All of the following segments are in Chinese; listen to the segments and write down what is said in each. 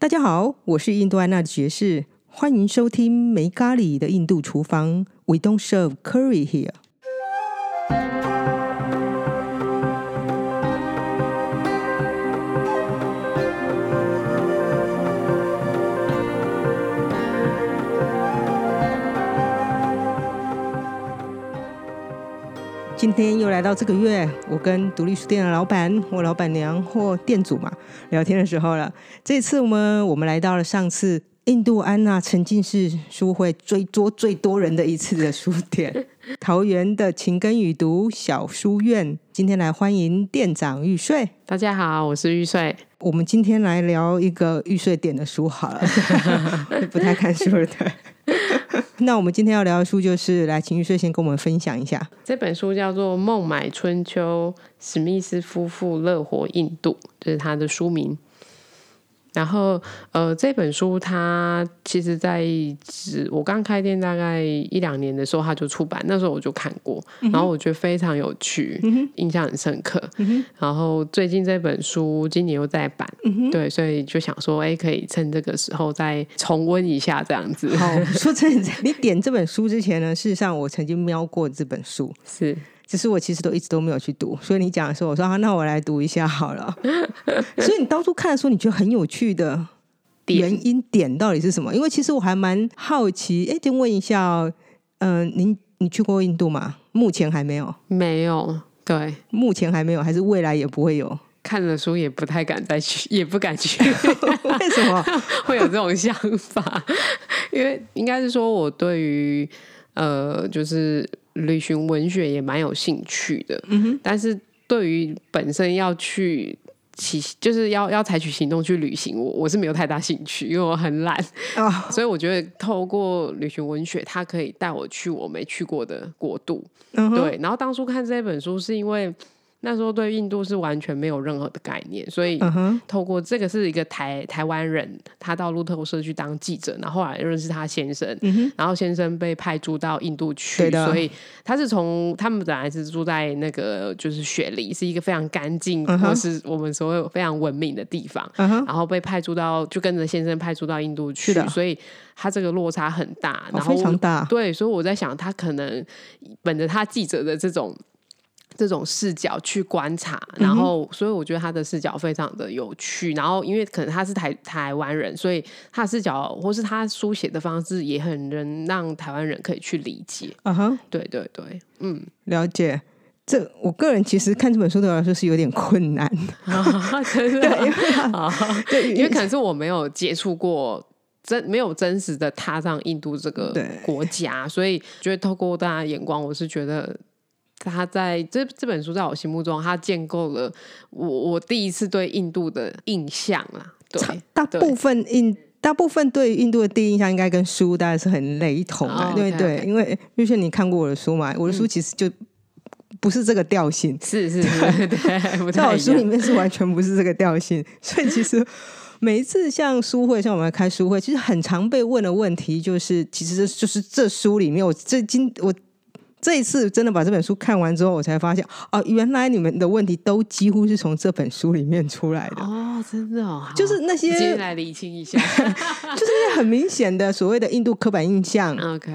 大家好，我是印度安娜的爵士，欢迎收听没咖喱的印度厨房。We don't serve curry here。今天又来到这个月，我跟独立书店的老板或老板娘或店主嘛聊天的时候了。这次我们我们来到了上次印度安娜沉浸式书会最多最多人的一次的书店——桃园的情根与读小书院。今天来欢迎店长玉穗。大家好，我是玉穗。我们今天来聊一个玉穗点的书好了，不太看书的。那我们今天要聊的书就是来，请玉穗先跟我们分享一下。这本书叫做《孟买春秋：史密斯夫妇乐活印度》，这是他的书名。然后，呃，这本书它其实，在我刚开店大概一两年的时候，它就出版。那时候我就看过，然后我觉得非常有趣，印象很深刻。然后最近这本书今年又再版，对，所以就想说，哎，可以趁这个时候再重温一下这样子。好，说真的，你点这本书之前呢，事实上我曾经瞄过这本书，是。只是我其实都一直都没有去读，所以你讲的时候，我说啊，那我来读一下好了。所以你当初看的时候，你觉得很有趣的原因点到底是什么？因为其实我还蛮好奇。哎，先问一下，嗯，您你去过印度吗？目前还没有，没有。对，目前还没有，还是未来也不会有。看了书也不太敢再去，也不敢去。为什么 会有这种想法？因为应该是说我对于呃，就是。旅行文学也蛮有兴趣的，嗯哼，但是对于本身要去起，就是要要采取行动去旅行，我我是没有太大兴趣，因为我很懒啊，所以我觉得透过旅行文学，它可以带我去我没去过的国度，对。然后当初看这本书是因为。那时候对印度是完全没有任何的概念，所以透过这个是一个台台湾人，他到路透社去当记者，然后后来认识他先生，然后先生被派驻到印度去，所以他是从他们本来是住在那个就是雪梨，是一个非常干净或是我们所有非常文明的地方，然后被派驻到就跟着先生派驻到印度去，所以他这个落差很大，然后非常大，对，所以我在想他可能本着他记者的这种。这种视角去观察，然后所以我觉得他的视角非常的有趣。然后因为可能他是台台湾人，所以他的视角或是他书写的方式也很能让台湾人可以去理解。嗯哼，对对对，嗯，了解。这我个人其实看这本书对我来说是有点困难，真的，对，因为可能是我没有接触过真没有真实的踏上印度这个国家，所以觉得透过大家眼光，我是觉得。他在这这本书在我心目中，他建构了我我第一次对印度的印象啦。对，大部分印大部分对印度的第一印象应该跟书大概是很雷同的，对对。因为玉轩，你看过我的书嘛？我的书其实就不是这个调性，是是是，对，在我书里面是完全不是这个调性。所以其实每一次像书会，像我们开书会，其实很常被问的问题就是，其实就是这书里面，我这今我。这一次真的把这本书看完之后，我才发现哦，原来你们的问题都几乎是从这本书里面出来的哦，真的哦，就是那些来理清一下，就是那些很明显的所谓的印度刻板印象。OK，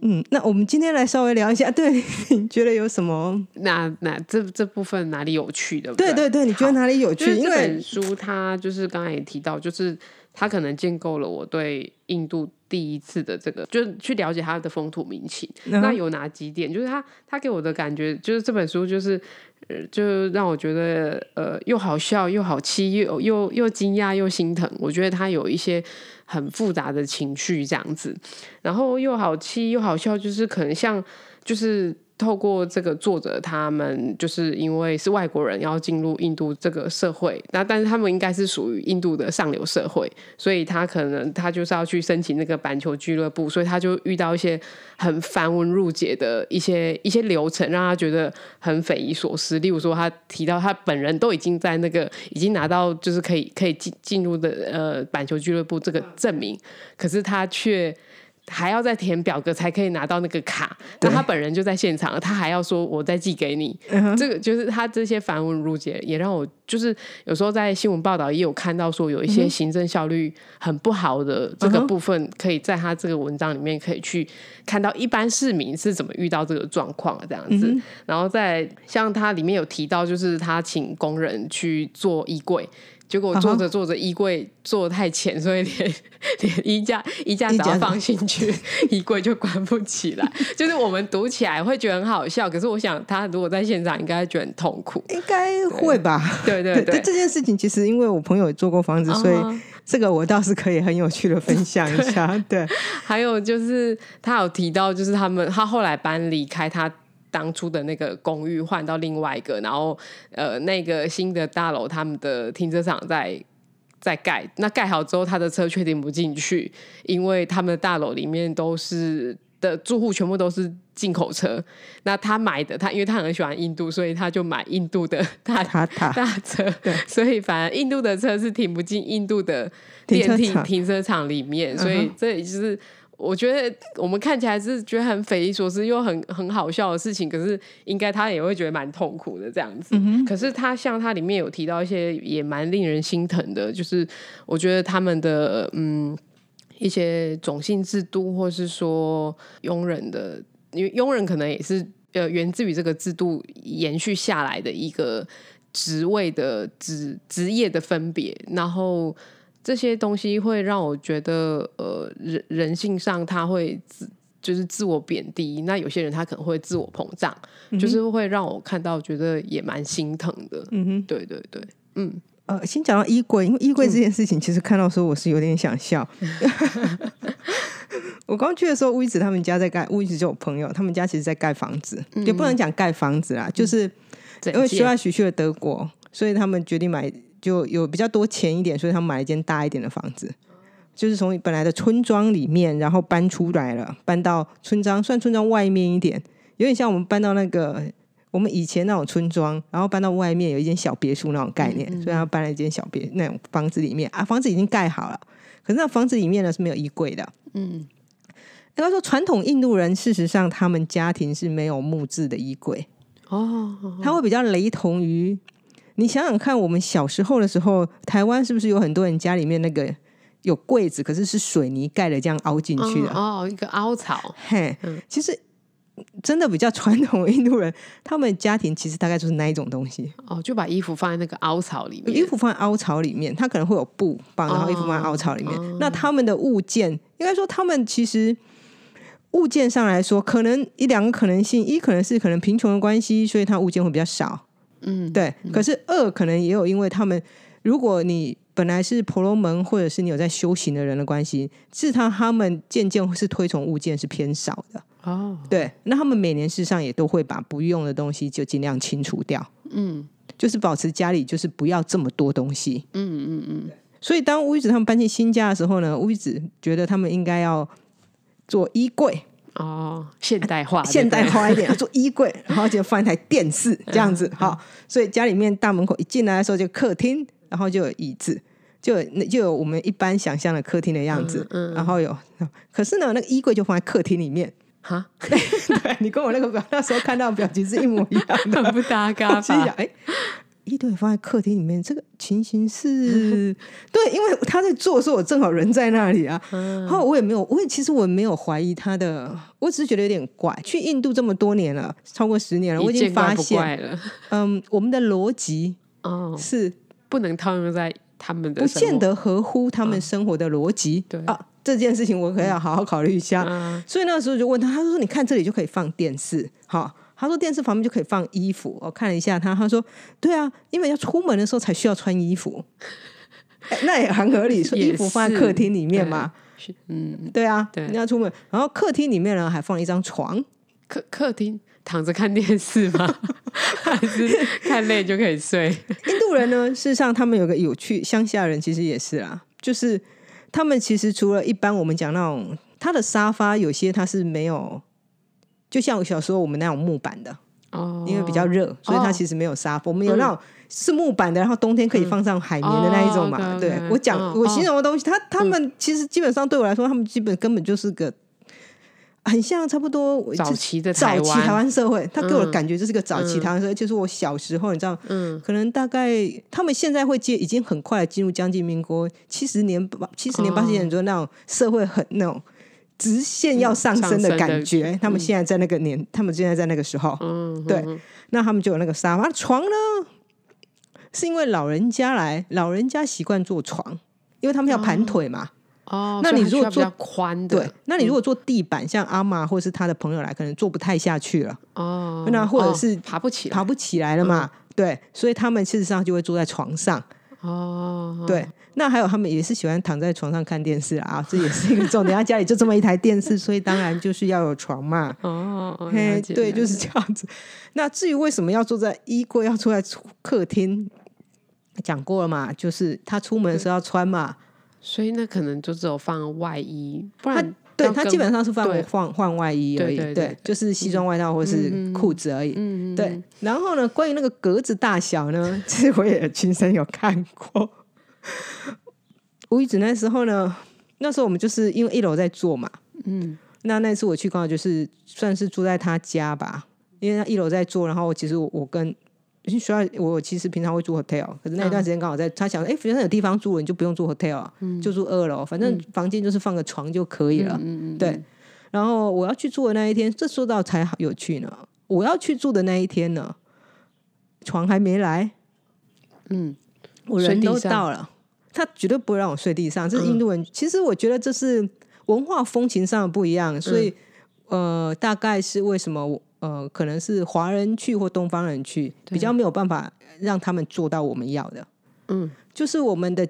嗯，那我们今天来稍微聊一下，对，你觉得有什么？那那这这部分哪里有趣的？对对对，你觉得哪里有趣？因为本书它就是刚才也提到，就是它可能建构了我对印度。第一次的这个，就是去了解他的风土民情。那有哪几点？就是他，他给我的感觉，就是这本书，就是，呃，就让我觉得，呃，又好笑，又好气，又又又惊讶，又心疼。我觉得他有一些很复杂的情绪，这样子。然后又好气，又好笑，就是可能像，就是。透过这个作者，他们就是因为是外国人要进入印度这个社会，那但是他们应该是属于印度的上流社会，所以他可能他就是要去申请那个板球俱乐部，所以他就遇到一些很繁文缛节的一些一些流程，让他觉得很匪夷所思。例如说，他提到他本人都已经在那个已经拿到就是可以可以进进入的呃板球俱乐部这个证明，可是他却。还要再填表格才可以拿到那个卡。那他本人就在现场，他还要说我再寄给你。这个就是他这些繁文缛节，也让我就是有时候在新闻报道也有看到说有一些行政效率很不好的这个部分，可以在他这个文章里面可以去看到一般市民是怎么遇到这个状况这样子。然后在像他里面有提到，就是他请工人去做衣柜。结果坐着坐着，衣柜做的太浅，所以连 连衣架衣架只要放进去，衣柜就关不起来。就是我们读起来会觉得很好笑，可是我想他如果在现场，应该觉得很痛苦。应该会吧？对对对。这件事情其实因为我朋友也做过房子，所以这个我倒是可以很有趣的分享一下。对，还有就是他有提到，就是他们他后来搬离开他。当初的那个公寓换到另外一个，然后呃，那个新的大楼他们的停车场在在盖，那盖好之后，他的车却停不进去，因为他们的大楼里面都是的住户全部都是进口车。那他买的，他因为他很喜欢印度，所以他就买印度的大大车，所以反而印度的车是停不进印度的电梯停车场里面，所以这也就是。我觉得我们看起来是觉得很匪夷所思又很很好笑的事情，可是应该他也会觉得蛮痛苦的这样子。可是他像他里面有提到一些也蛮令人心疼的，就是我觉得他们的嗯一些种姓制度，或是说佣人的，因为佣人可能也是呃源自于这个制度延续下来的一个职位的职职业的分别，然后。这些东西会让我觉得，呃，人人性上他会自就是自我贬低，那有些人他可能会自我膨胀，就是会让我看到觉得也蛮心疼的。嗯哼，对对对，嗯，呃，先讲到衣柜，因为衣柜这件事情，其实看到时候我是有点想笑。我刚去的时候，乌一子他们家在盖，乌一子就有朋友，他们家其实在盖房子，也不能讲盖房子啦，就是因为徐爱许去了德国，所以他们决定买。就有比较多钱一点，所以他们买了一间大一点的房子，就是从本来的村庄里面，然后搬出来了，搬到村庄，算村庄外面一点，有点像我们搬到那个我们以前那种村庄，然后搬到外面有一间小别墅那种概念，所以他搬了一间小别那种房子里面啊，房子已经盖好了，可是那房子里面呢是没有衣柜的。嗯，应该说传统印度人事实上他们家庭是没有木质的衣柜。哦，他会比较雷同于。你想想看，我们小时候的时候，台湾是不是有很多人家里面那个有柜子，可是是水泥盖的，这样凹进去的？哦，一个凹槽。嘿，其实真的比较传统印度人，他们家庭其实大概就是那一种东西。哦，就把衣服放在那个凹槽里面。衣服放在凹槽里面，它可能会有布绑，然后衣服放在凹槽里面。那他们的物件，应该说他们其实物件上来说，可能一两个可能性：一可能是可能贫穷的关系，所以它物件会比较少。嗯，对。可是二可能也有，因为他们如果你本来是婆罗门，或者是你有在修行的人的关系，是他他们渐渐是推崇物件是偏少的哦。对，那他们每年事实上也都会把不用的东西就尽量清除掉。嗯，就是保持家里就是不要这么多东西。嗯嗯嗯。所以当乌子他们搬进新家的时候呢，乌子觉得他们应该要做衣柜。哦，现代化，现代化一点，做衣柜，然后就放一台电视这样子，好，所以家里面大门口一进来的时候就客厅，然后就有椅子，就那就有我们一般想象的客厅的样子，然后有，可是呢，那个衣柜就放在客厅里面，哈，对你跟我那个表那时候看到表情是一模一样的，不搭嘎吧？哎。一堆放在客厅里面，这个情形是 对，因为他在做的时候，我正好人在那里啊。然后我也没有，我也其实我没有怀疑他的，我只是觉得有点怪。去印度这么多年了，超过十年了，我已经发现了。嗯，我们的逻辑哦是不能套用在他们的，不见得合乎他们生活的逻辑。对啊，这件事情我可要好好考虑一下。所以那时候就问他，他说：“你看这里就可以放电视，好。”他说：“电视旁边就可以放衣服。”我看了一下他，他说：“对啊，因为要出门的时候才需要穿衣服，那也很合理。说衣服放在客厅里面嘛，嗯，对啊，你要出门，然后客厅里面呢还放了一张床。客客厅躺着看电视吗？还是看累就可以睡？印度人呢，事实上他们有个有趣，乡下人其实也是啦，就是他们其实除了一般我们讲那种，他的沙发有些他是没有。”就像我小时候我们那种木板的哦，因为比较热，所以它其实没有沙发。我们有那种是木板的，然后冬天可以放上海绵的那一种嘛。种对。我讲我形容的东西，他他们其实基本上对我来说，他们基本根本就是个很像差不多早期的早期台湾。社会，他给我的嗯感觉就是个早期台湾社会，就是我小时候，你知道，嗯，可能大概他们现在会接，已经很快地进入将近民国七十年、八七十年、八十年左右那种社会很那种直线要上升的感觉。他们现在在那个年，他们现在在那个时候，嗯，对，那他们就有那个沙发床呢，是因为老人家来，老人家习惯坐床，因为他们要盘腿嘛。哦，那你如果做它需要比较宽的，对，那你如果坐地板，像阿妈或是他的朋友来，可能坐不太下去了。哦，那或者哦是爬不起来，爬不起来了嘛。对，所以他们事实上就会坐在床上。哦，对，那还有他们也是喜欢躺在床上看电视啊，这也是一个重点。他家里就这么一台电视，所以当然就是要有床嘛。哦，哦嘿，了解对，就是解这样子。那至于为什么要坐在衣柜，要坐在客厅，讲过了嘛，就是他出门的时候要穿嘛。所以那可能就只有放外衣，不然对他基本上是放对换换外衣而已，对对对对就是西装外套或是裤子而已。对，然后呢，关于那个格子大小呢，其实我也亲身有看过。无意子那时候呢，那时候我们就是因为一楼在做嘛，嗯，那那次我去刚好就是算是住在他家吧，因为他一楼在做，然后其实我我跟因为学校我其实平常会住 hotel，可是那一段时间刚好在他想，哎、反正有地方住了，你就不用住 hotel，、啊就住二楼，反正房间就是放个床就可以了。嗯嗯，对，然后我要去住的那一天，这说到才有趣呢。我要去住的那一天呢，床还没来，嗯，我人都到了，他绝对不会让我睡地上。这是印度人，其实我觉得这是文化风情上的不一样，所以、呃，大概是为什么我呃，可能是华人去或东方人去比较没有办法让他们做到我们要的，嗯，就是我们的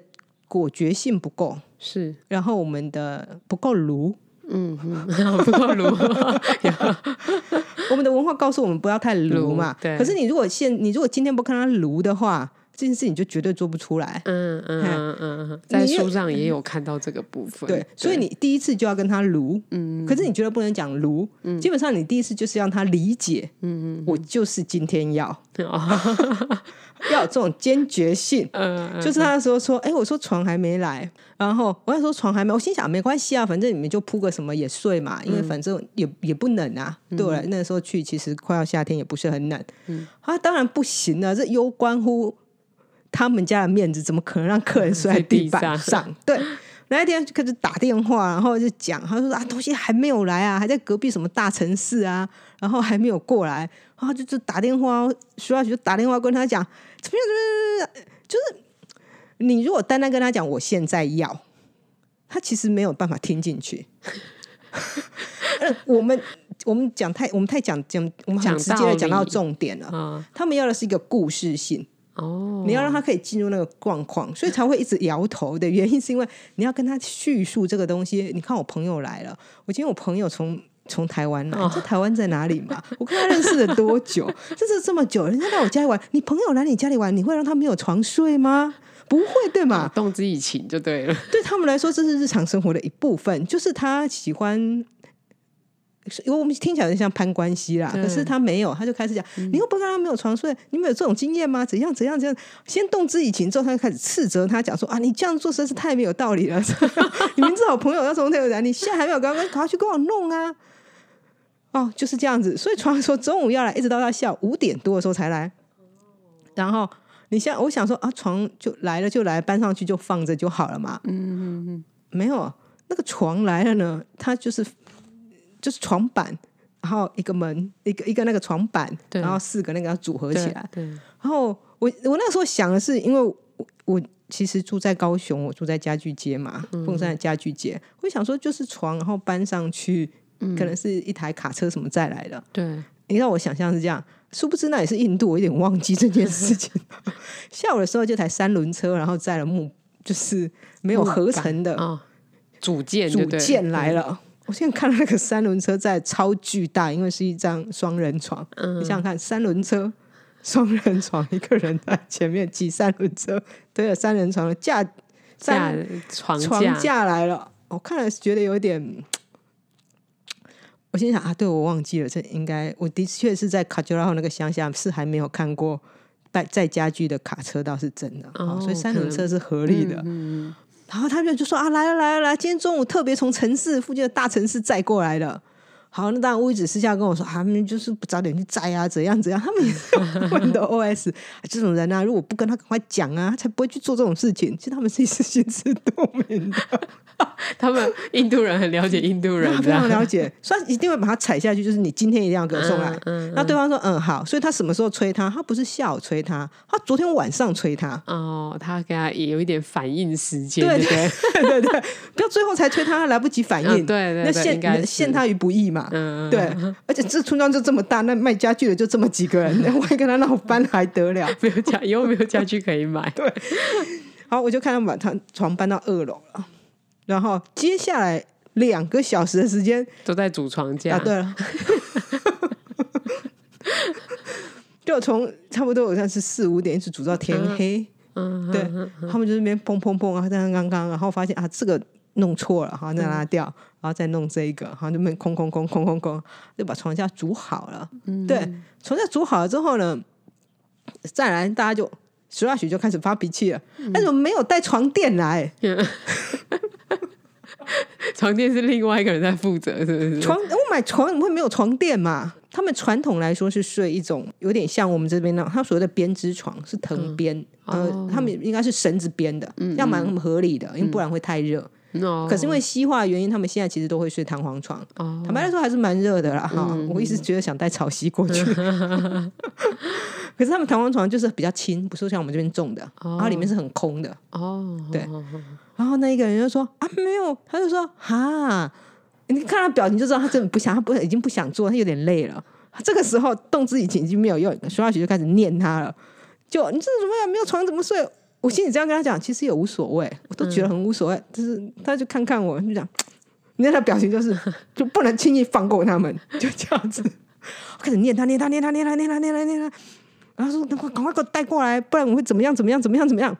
果决性不够，是，然后我们的不够炉。嗯嗯，不够炉，我们的文化告诉我们不要太炉嘛。对可是你如果现你如果今天不看他炉的话，这件事情就绝对做不出来。嗯嗯嗯嗯嗯，在书上也有看到这个部分，对，所以你第一次就要跟他炉，嗯，可是你觉得不能讲炉，基本上你第一次就是让他理解，嗯嗯我就是今天要 要有这种坚决性。嗯嗯就是他那时候说，哎、我说床还没来，然后我那时候床还没，我心想没关系啊，反正你们就铺个什么也睡嘛，因为反正也也不冷啊。对我来那时候去，其实快要夏天，也不是很冷。啊，当然不行了，这攸关乎他们家的面子，怎么可能让客人睡在地板上？对。那一天就开始打电话，然后就讲，他说啊，东西还没有来啊，还在隔壁什么大城市啊，然后还没有过来，然后就就打电话，徐老师就打电话跟他讲，怎么样怎么样，就是你如果单单跟他讲我现在要，他其实没有办法听进去。呃 我们我们讲太我们太讲讲我们很讲直接的讲到重点了。啊，他们要的是一个故事性，哦，你要让他可以进入那个状况，所以才会一直摇头的原因，是因为你要跟他叙述这个东西。你看我朋友来了，我今天我朋友从从台湾来，哦这台湾在哪里嘛？我跟他认识了多久？这是这么久，人家到我家里玩，你朋友来你家里玩，你会让他没有床睡吗？不会，对吗？动之以情就对了，对他们来说，这是日常生活的一部分，就是他喜欢。因为我们听起来有点像攀关系啦，可是他没有，他就开始讲：“你又不跟他没有床睡，你们有这种经验吗？怎样怎样怎样？”先动之以情，之后他就开始斥责他，讲说：“啊，你这样做实在是太没有道理了！你明知好朋友要从那个来，你现在还没有刚刚赶快去跟我弄啊！”哦，就是这样子。所以床说中午要来，一直到他下午五点多的时候才来。然后你现在我想说啊，床就来了就来，搬上去就放着就好了嘛。嗯嗯嗯，没有，那个床来了呢，他就是就是床板，然后一个门，一个一个那个床板，然后四个那个要组合起对来。对，然后我我那时候想的是，因为我我其实住在高雄，我住在家具街嘛，凤山的家具街，我想说就是床，然后搬上去，可能是一台卡车什么再来的。对，你让我想象是这样，殊不知那也是印度，我有点忘记这件事情。下午的时候，就台三轮车，然后载了木，就是没有合成的啊，组件组件来，了。我现在看到那个三轮车在超巨大，因为是一张双人床。嗯你想想看，三轮车、双人床，一个人在前面挤三轮车，推了三人床的架架三床床架来了。我看了觉得有点，我心想啊，对我忘记了，这应该我的确是在卡丘拉后那个乡下是还没有看过带载家具的卡车，倒是真的所以三轮车是合理的。嗯，然后他们就说啊，来了来了来，今天中午特别从城市附近的大城市载过来的。好，那当然乌一子私下跟我说，他们就是不早点去摘啊，怎样怎样。他们也是他们的 OS，这种人啊，如果不跟他赶快讲啊，他才不会去做这种事情。其实他们是心知肚明的，他们印度人很了解印度人，非常了解，所以一定会把他踩下去。就是你今天一定要给我送来。嗯那对方说，嗯，好。所以他什么时候催他？他不是下午催他，他昨天晚上催他。哦，他给他也有一点反应时间，对对对对，不要最后才催他，来不及反应。对对，那陷陷他于不义嘛。嗯，对。而且这村庄就这么大，那卖家具的就这么几个人，万一跟他闹翻还得了？没有家，以后没有家具可以买。对。好，我就看他把他床搬到二楼了，然后接下来两个小时的时间 都在组床架。啊对了。就从差不多好像是四五点一直煮到天黑，嗯，对，他们就那边砰砰砰啊，刚刚刚，然后发现啊这个弄错了，好再拉掉，然后再弄这一个，好那边空空空空空空，就把床架煮好了，对，床架煮好了之后呢，再来大家就徐大许就开始发脾气了，他怎么没有带床垫来？床垫是另外一个人在负责，是不是？床我买床怎么会没有床垫嘛？他们传统来说是睡一种有点像我们这边那他所谓的编织床，是藤编，呃，他们应该是绳子编的，要蛮合理的，因为不然会太热。可是因为西化的原因，他们现在其实都会睡弹簧床。坦白来说还是蛮热的啦，哈！我一直觉得想带草席过去。可是他们弹簧床就是比较轻，不是像我们这边重的，然后里面是很空的。哦，对。然后那一个人就说：“啊，没有。”他就说：“哈。”你看他表情就知道他真的不想，他不已经不想做，他有点累了。这个时候动之以情已经没有用，徐小雪就开始念他了。就你这怎么样？没有床怎么睡？我心里这样跟他讲，其实也无所谓，我都觉得很无所谓。就是他就看看我，就讲，你看他表情就是就不能轻易放过他们，就这样子。开始念他，念他，念他，念他，念他，念他，念他。然后说：“赶快，赶快给我带过来，不然我会怎么样？怎么样？怎么样？怎么样？”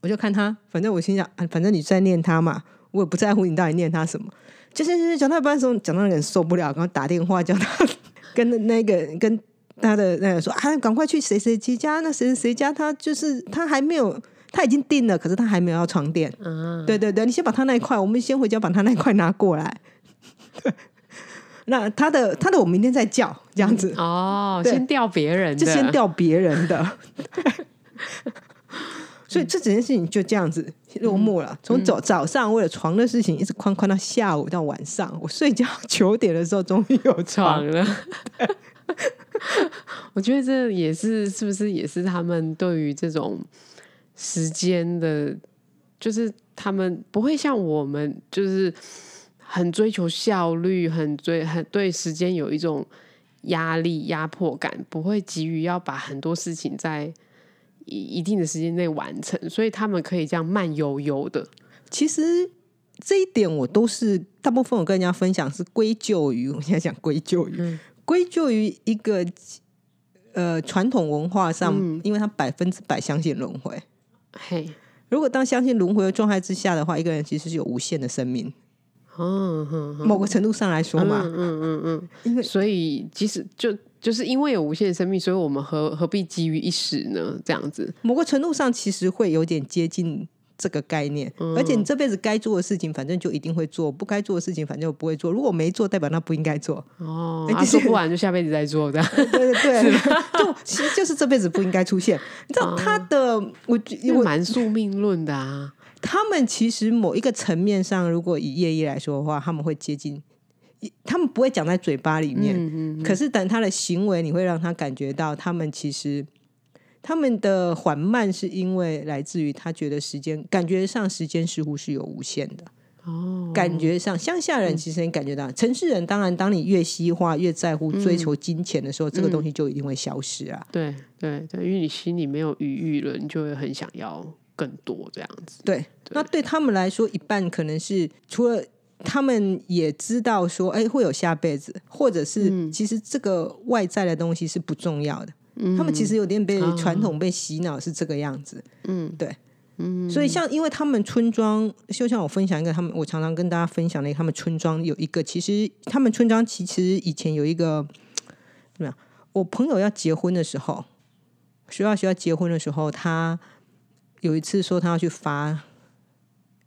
我就看他，反正我心想，啊反正你在念他嘛，我也不在乎你到底念他什么。就是讲到一半的时候，讲到那个人受不了，然后打电话叫他跟那个跟他的那个说啊，赶快去谁谁谁家，那谁谁家他就是他还没有，他已经定了，可是他还没有要床垫。嗯，对对对，你先把他那一块，我们先回家把他那一块拿过来。那他的他的我明天再叫这样子哦，先调别人，就先调别人的。所以这整件事情就这样子落幕了。从早早上为了床的事情一直宽宽到下午到晚上，我睡觉九点的时候终于有床了。我觉得这也是是不是也是他们对于这种时间的，就是他们不会像我们，就是很追求效率，很追很对时间有一种压力压迫感，不会急于要把很多事情在。一一定的时间内完成，所以他们可以这样慢悠悠的。其实这一点我都是大部分我跟人家分享是归咎于，我现在讲归咎于，归咎于一个呃传统文化上，因为他百分之百相信轮回。嘿，如果当相信轮回的状态之下的话，一个人其实是有无限的生命。嗯哼，某个程度上来说嘛，嗯嗯嗯，因为所以即使就。就是因为有无限生命，所以我们何何必急于一时呢？这样子，某个程度上其实会有点接近这个概念。而且你这辈子该做的事情，反正就一定会做；不该做的事情，反正我不会做。如果没做，代表那不应该做。哦，做不完就下辈子再做，这样对对 对，就其实就是这辈子不应该出现。你知道他的，我我蛮宿命论的啊。他们其实某一个层面上，如果以业意来说的话，他们会接近。他们不会讲在嘴巴里面，可是等他的行为，你会让他感觉到，他们其实他们的缓慢是因为来自于他觉得时间，感觉上时间似乎是有无限的。哦，感觉上乡下人其实你感觉到，城市人当然，当你越西化，越在乎追求金钱的时候，这个东西就一定会消失啊。对对对，因为你心里没有余裕了，你就会很想要更多这样子。对，那对他们来说，一半可能是除了。他们也知道说，哎，会有下辈子，或者是其实这个外在的东西是不重要的。他们其实有点被传统被洗脑，是这个样子。嗯，对，嗯，所以像因为他们村庄，就像我分享一个，他们我常常跟大家分享的，他们村庄有一个，其实他们村庄其实以前有一个怎么样？我朋友要结婚的时候，学校学校结婚的时候，他有一次说他要去发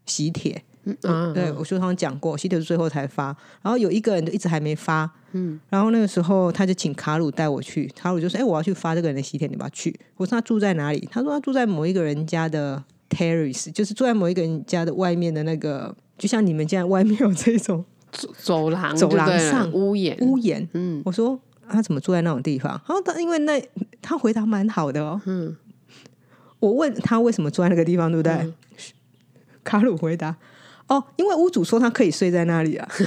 喜帖。嗯对，我书上讲过，西特是最后才发，然后有一个人就一直还没发，嗯，然后那个时候他就请卡鲁带我去，卡鲁就说：“哎、我要去发这个人的喜帖，你要去？”我说：“他住在哪里？”他说：“他住在某一个人家的 terrace，就是住在某一个人家的外面的那个，就像你们家外面有这种走走廊走廊上屋檐，屋檐。”嗯我说：“他怎么住在那种地方？”然后他因为那他回答蛮好的哦，嗯，我问他为什么住在那个地方，对不对？嗯 卡鲁回答：“哦，因为屋主说他可以睡在那里啊。”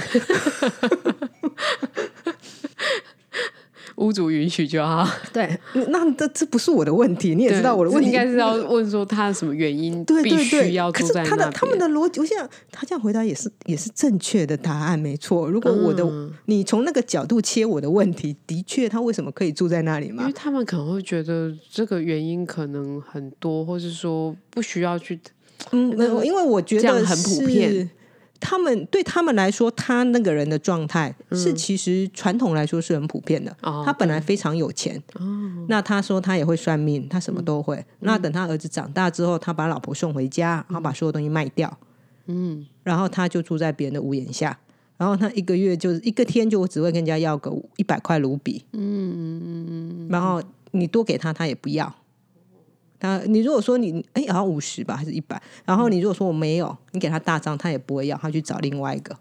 屋主允许就好。对，那这这不是我的问题，你也知道我的问题应该是要问说他什么原因必对对对，须要可是住在那他的他们。的逻辑，我想他这样回答也是也是正确的答案，没错。如果我的、嗯你从那个角度切我的问题，的确他为什么可以住在那里嘛因为？他们可能会觉得这个原因可能很多，或是说不需要去嗯，没有因为我觉得很普遍。是。他们对他们来说，他那个人的状态是其实传统来说是很普遍的。哦他本来非常有钱，那他说他也会算命，他什么都会。那等他儿子长大之后，他把老婆送回家，然后把所有东西卖掉，嗯。然后他就住在别人的屋檐下，然后他一个月就是一个天就只会跟人家要个一百块卢比，嗯。然后你多给他，他也不要。他你如果说你哎好像五十吧还是一百，然后你如果说我没有，你给他大张，他也不会要，他去找另外一个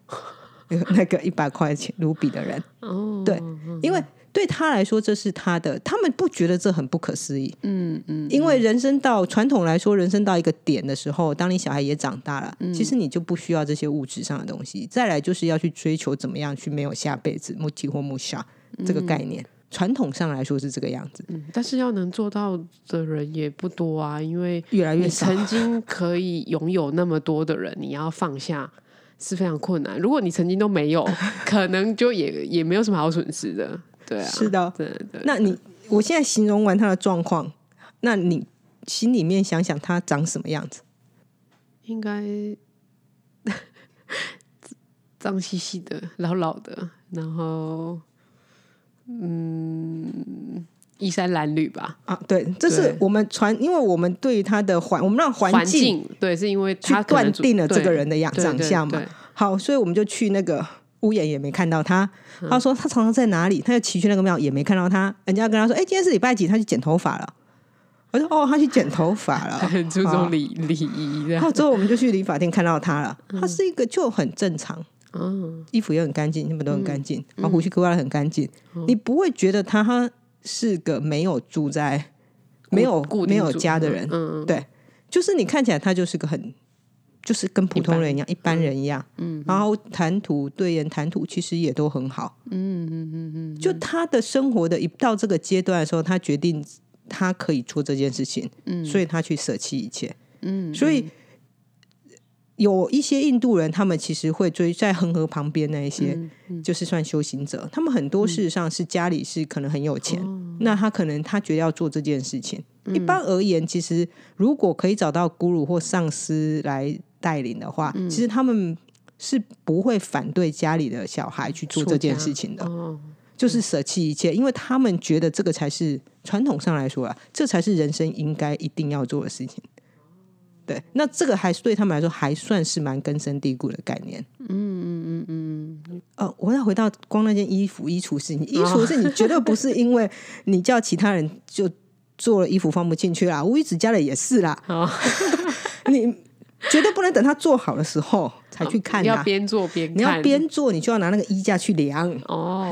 那个一百块钱卢比的人，哦。对，因为对他来说这是他的，他们不觉得这很不可思议，嗯嗯因为人生到传统来说，人生到一个点的时候，当你小孩也长大了，其实你就不需要这些物质上的东西。再来就是要去追求怎么样去没有下辈子木提或木下这个概念。传统上来说是这个样子，嗯，但是要能做到的人也不多啊，因为你越来越少。曾经可以拥有那么多的人，你要放下是非常困难。如果你曾经都没有，可能就也也没有什么好损失的。对啊，是的，对对。那你我现在形容完他的状况，那你心里面想想他长什么样子？应该 脏兮兮的、老老的，然后嗯，衣衫褴褛吧。啊，对，这是我们传，因为我们对于他的环，我们让环环境境对，是因为去断定了这个人的样长相嘛。好，所以我们就去那个屋檐也没看到他。嗯他说他常常在哪里，他就骑去那个庙也没看到他。人家跟他说：“哎、今天是礼拜几？他去剪头发了。”我说：“哦，他去剪头发了。很注重礼礼仪的然。后之后我们就去理发店看到他了，他是一个就很正常，嗯，衣服也很干净，什么都很干净，然后胡须刮的很干净，嗯。你不会觉得他是个没有住在没有没有家的人，嗯嗯对，就是你看起来他就是个很，就是跟普通人一样，一般人一样，嗯，然后谈吐对人谈吐其实也都很好，嗯嗯嗯嗯，就他的生活的一到这个阶段的时候，他决定他可以做这件事情，嗯，所以他去舍弃一切，嗯，所以。有一些印度人，他们其实会追在恒河旁边那一些，嗯就是算修行者。他们很多事实上是家里是可能很有钱，哦那他可能他觉得要做这件事情。嗯一般而言，其实如果可以找到咕噜或上司来带领的话，嗯其实他们是不会反对家里的小孩去做这件事情的，哦，就是舍弃一切，因为他们觉得这个才是传统上来说啊，这才是人生应该一定要做的事情。对，那这个还是对他们来说还算是蛮根深蒂固的概念。嗯嗯嗯嗯，呃，我要回到光那件衣服衣橱是你，衣橱是你绝对不是因为你叫其他人就做了衣服放不进去啦，吴宇子家的也是啦，哦，你绝对不能等他做好的时候才去看要啦。边做边你要看。边做，你就要拿那个衣架去量，哦。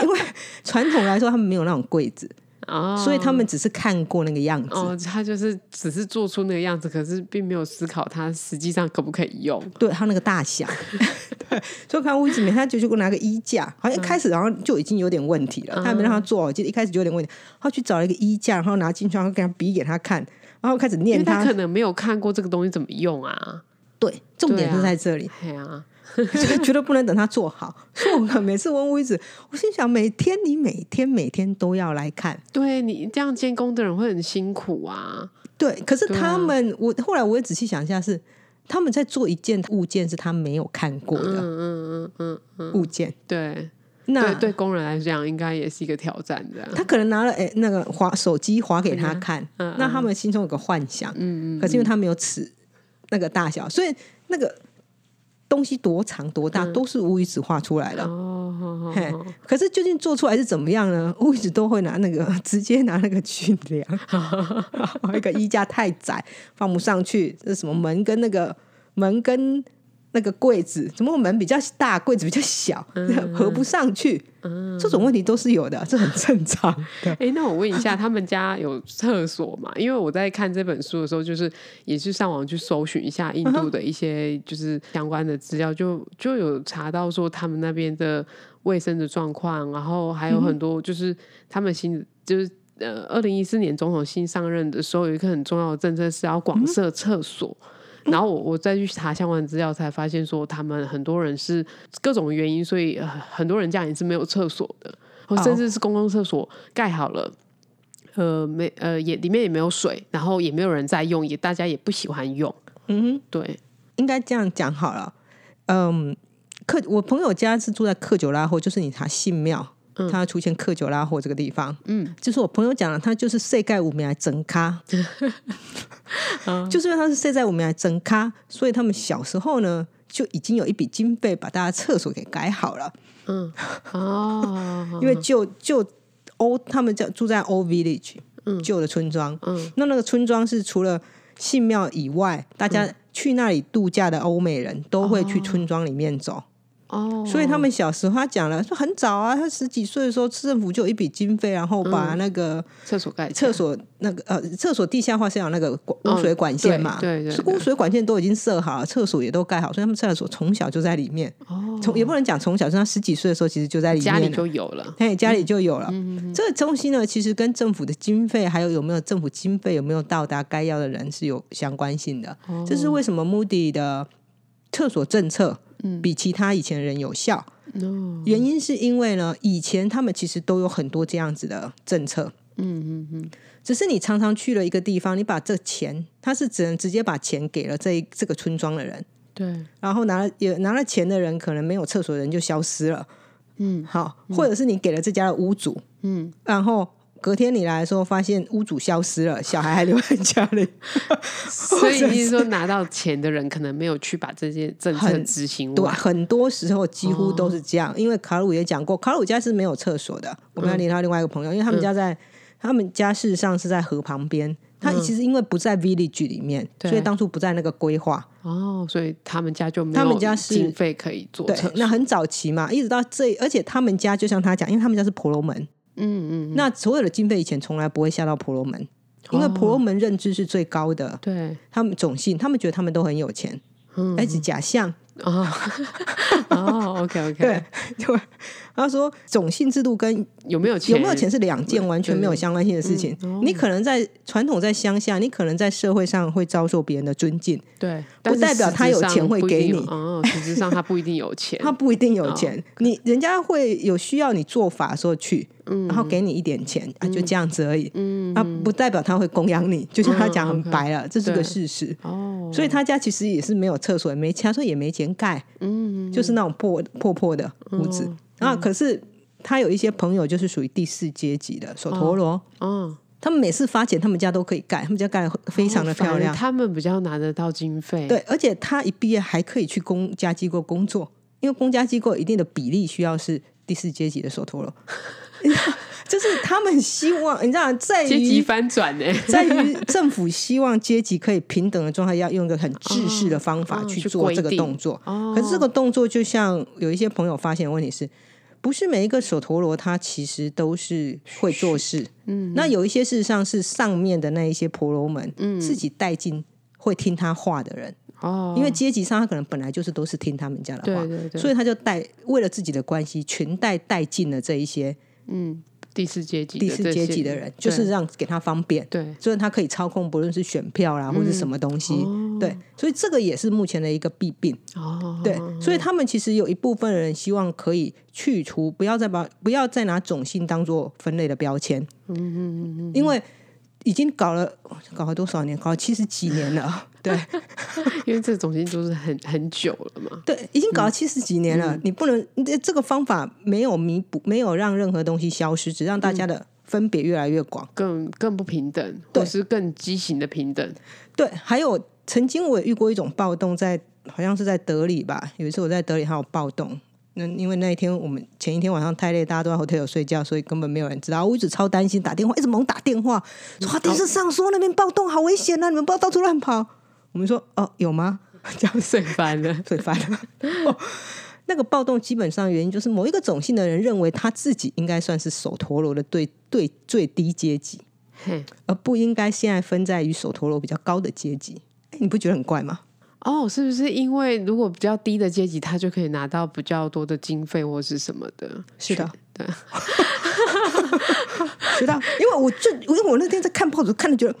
因为传统来说他们没有那种柜子，哦，所以他们只是看过那个样子。哦，他就是只是做出那个样子，可是并没有思考他实际上可不可以用。对它那个大小，对，所以看屋子里面，他就去给我拿个衣架，好像一开始然后就已经有点问题了，他还没让他做，我记得一开始就有点问题，他去找了一个衣架，然后拿进去，然后给他比给他看，然后开始因念为他可能没有看过这个东西怎么用啊。对，重点是在这里，绝对不能等他做好。所以我每次问屋子，我心想，每天你每天每天都要来看，对你这样监工的人会很辛苦啊。对，可是他们，我后来我也仔细想一下是。他们在做一件物件是他没有看过嗯的嗯嗯嗯，物件，对那对对，工人来讲应该也是一个挑战的。他可能拿了诶、那个滑手机滑给他看，嗯那他们心中有个幻想，嗯嗯，可是因为他没有尺那个大小，所以那个东西多长多大，都是乌鱼子画出来的。可是究竟做出来是怎么样呢？乌鱼子都会拿那个直接拿那个去量，那个衣架太窄放不上去，这什么门跟那个门跟那个柜子，怎么门比较大，柜子比较小，合不上去，这种问题都是有的，这很正常的。哎、那我问一下，他们家有厕所吗？因为我在看这本书的时候，就是也是上网去搜寻一下印度的一些就是相关的资料，就就有查到说他们那边的卫生的状况，然后还有很多就是他们新就是。呃，二零一四年总统新上任的时候，有一个很重要的政策是要广设厕所。然后我我再去查相关的资料，才发现说他们很多人是各种原因，所以、呃、很多人家里是没有厕所的，或甚至是公共厕所盖好了，呃，没呃也里面也没有水，然后也没有人在用，也大家也不喜欢用。嗯哼，对，应该这样讲好了。嗯，克我朋友家是住在克久拉后，就是你查信庙，它出现克久拉霍这个地方。嗯，就是我朋友讲了，他就是世界五名来整咖，就是因为他是世在五名来整咖，所以他们小时候呢就已经有一笔经费把大家厕所给改好了。嗯，哦，因为旧旧欧他们叫住在 Old Village，旧的村庄。嗯，那那个村庄是除了信庙以外，大家去那里度假的欧美人都会去村庄里面走。哦，所以他们小时候他讲了，说很早啊，他十几岁的时候，市政府就有一笔经费，然后把那个厕所盖厕所那个呃厕所地下化是有那个管污水管线嘛，对对对是污水管线都已经设好了，厕所也都盖好，所以他们厕所从小就在里面。哦，从也不能讲从小，是他十几岁的时候其实就在里面家里就有了。嘿，家里就有了。这个东西呢，其实跟政府的经费，还有有没有政府经费有没有到达该要的人是有相关性的。这是为什么 Moody 的厕所政策比其他以前的人有效。哦，原因是因为呢，以前他们其实都有很多这样子的政策，嗯嗯嗯，只是你常常去了一个地方，你把这钱，他是只能直接把钱给了这这个村庄的人，对，然后拿了也拿了钱的人，可能没有厕所的人就消失了。嗯。好，或者是你给了这家的屋主，嗯，然后隔天你来的时候，发现屋主消失了，小孩还留在家里，所以你是说拿到钱的人可能没有去把这些政策执行完。很多时候几乎都是这样。因为卡鲁也讲过，卡鲁家是没有厕所的。我们要连到另外一个朋友，因为他们家在、他们家事实上是在河旁边。他其实因为不在 village 里面，对所以当初不在那个规划。哦，所以他们家就没有他们家是经费可以做对厕，所。那很早期嘛，一直到这，而且他们家就像他讲，因为他们家是婆罗门，嗯嗯，那所有的经费以前从来不会下到婆罗门，因为婆罗门认知是最高的。对。他们种姓，他们觉得他们都很有钱，嗯而且假象。哦。哦，OK，OK，对，他说种姓制度跟有没有钱？有没有钱是两件完全没有相关性的事情。你可能在传统在乡下，你可能在社会上会遭受别人的尊敬，对，不代表他有钱会给你有哦，实质上他不一定有钱。他不一定有哦钱，你人家会有需要你做法的时候去，然后给你一点钱啊，就这样子而已。嗯啊，不代表他会供养你，就像他讲很白了，这是个事实。哦，所以他家其实也是没有厕所，也没钱，他说也没钱盖，嗯，就是那种破破破的屋子。啊，可是他有一些朋友就是属于第四阶级的手陀螺，哦，他们每次发钱，他们家都可以盖，他们家盖得非常的漂亮。他们比较拿得到经费。对，而且他一毕业还可以去公家机构工作，因为公家机构有一定的比例需要是第四阶级的手陀螺，就是他们希望你知道，在阶级于翻转呢？在于政府希望阶级可以平等的状态，要用一个很制式的方法去做这个动作。哦，可是这个动作，就像有一些朋友发现的问题是，不是每一个手陀螺他其实都是会做事。嗯，那有一些事实上是上面的那一些婆罗门，嗯，自己带进会听他话的人，哦，因为阶级上他可能本来就是都是听他们家的话，对对对，所以他就带为了自己的关系，全带带进了这一些嗯，第四阶级的第四阶级的人，就是让给他方便。对所以他可以操控，不论是选票啦，或者什么东西，对，所以这个也是目前的一个弊病。哦，对，所以他们其实有一部分人希望可以去除，不要再把不要再拿种姓当做分类的标签。嗯嗯嗯嗯，因为已经搞了搞了多少年，搞了七十几年了。对 因为这个总经就是很很久了嘛。对，已经搞了七十几年了，你不能这个方法没有弥补，没有让任何东西消失，只让大家的分别越来越广。更更不平等，或是更畸形的平等。对，还有曾经我也遇过一种暴动在好像是在德里吧，有一次我在德里还有暴动。那因为那一天我们前一天晚上太累，大家都在 hotel 睡觉，所以根本没有人知道。我一直超担心，打电话一直猛打电话，说电视上说那边暴动好危险啊，你们不要到处乱跑。我们说哦，有吗？这样睡翻了，睡翻了。那个暴动基本上原因就是某一个种姓的人认为他自己应该算是手陀螺的对对最低阶级，而不应该现在分在于手陀螺比较高的阶级。哎，你不觉得很怪吗？哦，是不是因为如果比较低的阶级，他就可以拿到比较多的经费或是什么的？是的，对，知道。因为我就因为我那天在看报纸，看的觉得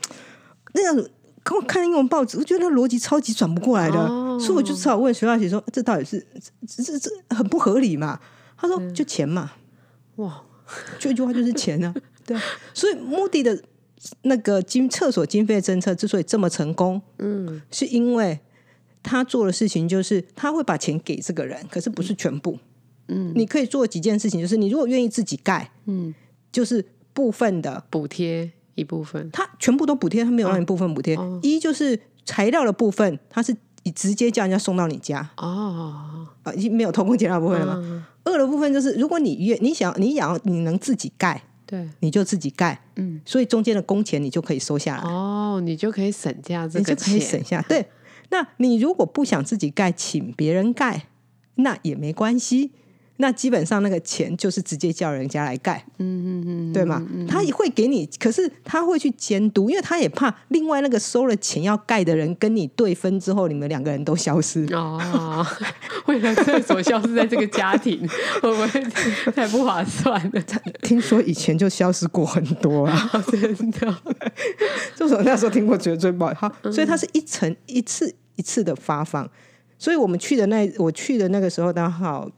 那样刚看英文报纸，我觉得那逻辑超级转不过来的，所以我就只好问徐大姐说：“这到底是这这这很不合理嘛？”他说：“就钱嘛，哇，就一句话就是钱呢。”对，所以目的的那个经厕所经费政策之所以这么成功，嗯，是因为。他做的事情就是他会把钱给这个人，可是不是全部。嗯，你可以做几件事情，就是你如果愿意自己盖，嗯，就是部分的补贴一部分，他全部都补贴，他没有让你部分补贴。一就是材料的部分，他是你直接叫人家送到你家。哦，啊，已经没有偷工减料部分了吗？二的部分就是如果你愿你想你想你能自己盖，对，你就自己盖。嗯，所以中间的工钱你就可以收下来。哦，你就可以省下这个钱，省下对。那你如果不想自己盖，请别人盖，那也没关系。那基本上那个钱就是直接叫人家来盖，嗯嗯嗯，对吗？他也会给你，可是他会去监督，因为他也怕另外那个收了钱要盖的人跟你对分之后，你们两个人都消失哦。为了厕所消失在这个家庭，会不会太不划算了？听说以前就消失过很多啊，真的。就是我那时候听过，觉得最不好。所以它是一层一次。一次的发放，所以我们去的那我去的那个时候刚好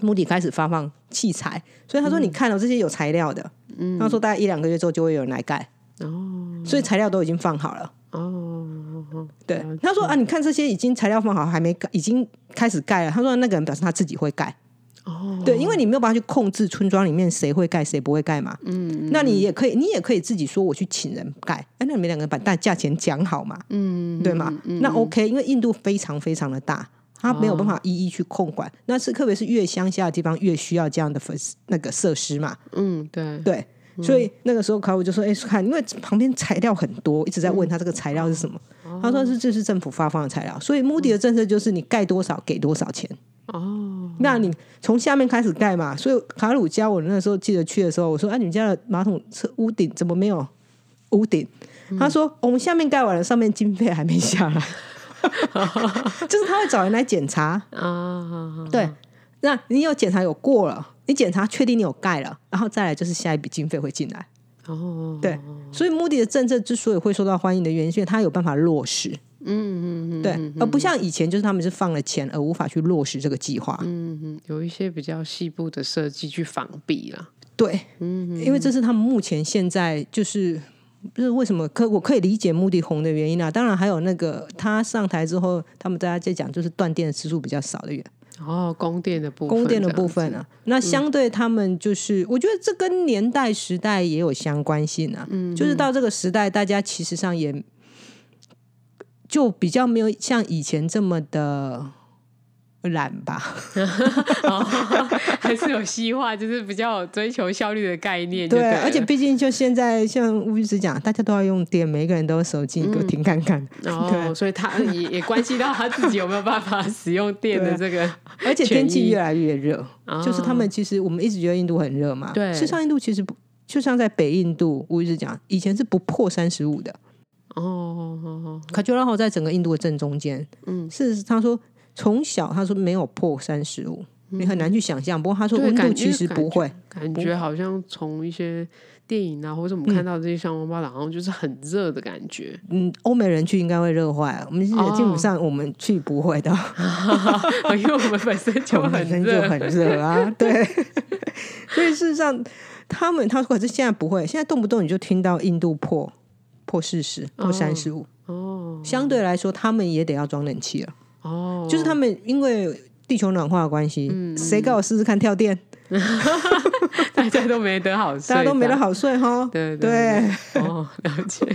目的开始发放器材，所以他说你看到这些有材料的，嗯，他说大概一两个月之后就会有人来盖。哦，所以材料都已经放好了。哦，对，他说啊，你看这些已经材料放好还没盖，已经开始盖了，他说那个人表示他自己会盖。哦，对，因为你没有办法去控制村庄里面谁会盖谁不会盖嘛。嗯，那你也可以，你也可以自己说我去请人盖。哎，那你们两个把大价钱讲好嘛？嗯，对吗？那 OK，因为印度非常非常的大，他没有办法一一去控管。那是特别是越乡下的地方越需要这样的粉那个设施嘛。嗯，对对，所以那个时候考务就说：“哎，看，因为旁边材料很多，一直在问他这个材料是什么。”他说：“是这是政府发放的材料。”所以目的的政策就是你盖多少给多少钱。哦，那你从下面开始盖嘛？所以卡鲁教我那时候记得去的时候，我说：“哎，你们家的马桶侧屋顶怎么没有屋顶？”他说：“我们下面盖完了，上面经费还没下来。”就是他会找人来检查啊。对，那你有检查有过了，你检查确定你有盖了，然后再来就是下一笔经费会进来。哦，对，所以目的的政策之所以会受到欢迎的原因，是因为它有办法落实。嗯嗯嗯，对，而不像以前，就是他们是放了钱而无法去落实这个计划。嗯嗯，有一些比较细部的设计去防避了。对，嗯，因为这是他们目前现在就是就是为什么可我可以理解目的红的原因啊。当然还有那个他上台之后，他们大家在讲就是断电的次数比较少的原哦，供电的部分供电的部分啊。那相对他们就是，我觉得这跟年代时代也有相关性啊。嗯，就是到这个时代，大家其实上也。就比较没有像以前这么的懒吧，还是有西化，就是比较追求效率的概念。对，而且毕竟就现在像吴律师讲，大家都要用电，每个人都有手机，给我听看看。哦，所以他也也关系到他自己有没有办法使用电的 这个。而且天气越来越热，就是他们其实我们一直觉得印度很热嘛，对，事实上印度其实不就像在北印度，吴律师讲，以前是不破三十五的。哦，卡丘拉号在整个印度的正中间。嗯，是他说从小他说没有破三十五，你很难去想象。不过他说温度其实不会，感觉好像从一些电影啊或者我们看到这些相关报道，好像就是很热的感觉。嗯，欧美人去应该会热坏，我们基本上我们去不会的，因为我们本身就本身就很热啊。对，所以事实上他们他说可是现在不会，现在动不动你就听到印度破。破四十，破三十五，哦，相对来说，他们也得要装冷气了，哦，就是他们因为地球暖化的关系，谁跟我试试看跳电？大家都没得好睡，大家都没得好睡哈，对对，哦，了解，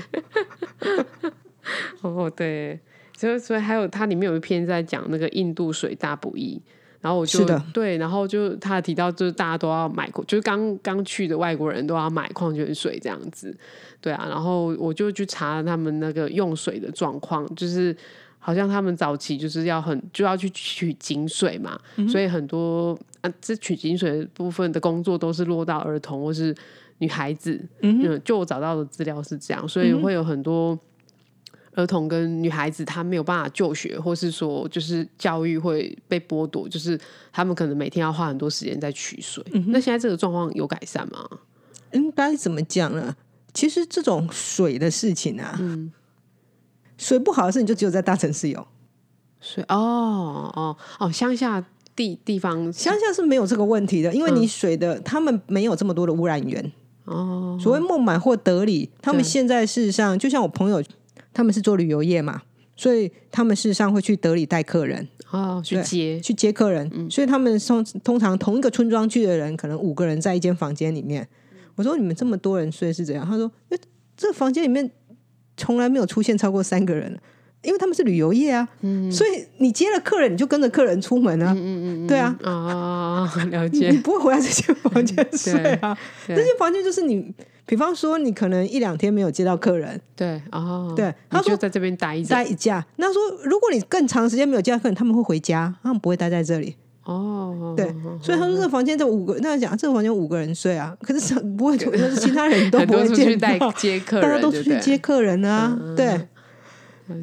哦对，就所以还有它里面有一篇在讲那个印度水大不易。然后我就对，然后就他提到，就是大家都要买，就是刚刚去的外国人都要买矿泉水这样子，对啊。然后我就去查他们那个用水的状况，就是好像他们早期就是要很就要去取井水嘛，所以很多啊，这取井水部分的工作都是落到儿童或是女孩子。嗯，就我找到的资料是这样，所以会有很多。儿童跟女孩子，她没有办法就学，或是说，就是教育会被剥夺，就是他们可能每天要花很多时间在取水。那现在这个状况有改善吗？应该怎么讲呢？其实这种水的事情啊，嗯，水不好的事情就只有在大城市有。水哦哦哦，乡下地地方，乡下是没有这个问题的，因为你水的，他们没有这么多的污染源。哦，所谓孟买或德里，他们现在事实上，就像我朋友。他们是做旅游业嘛，所以他们事实上会去德里带客人哦，去接去接客人。所以他们通通常同一个村庄去的人，可能五个人在一间房间里面。我说你们这么多人睡是怎样？他说，这房间里面从来没有出现超过三个人，因为他们是旅游业啊。嗯，所以你接了客人，你就跟着客人出门啊。嗯嗯嗯，对啊。啊，了解。你不会回来这间房间睡啊？这间房间就是你。比方说，你可能一两天没有接到客人，对，哦，对，他说在这边待一待一假。那说，如果你更长时间没有接到客人，他们会回家，他们不会待在这里。哦，对，所以他说这个房间这五个，那讲这个房间五个人睡啊，可是不会，是其他人都 不会接接客人，大家都出去接客人啊，对。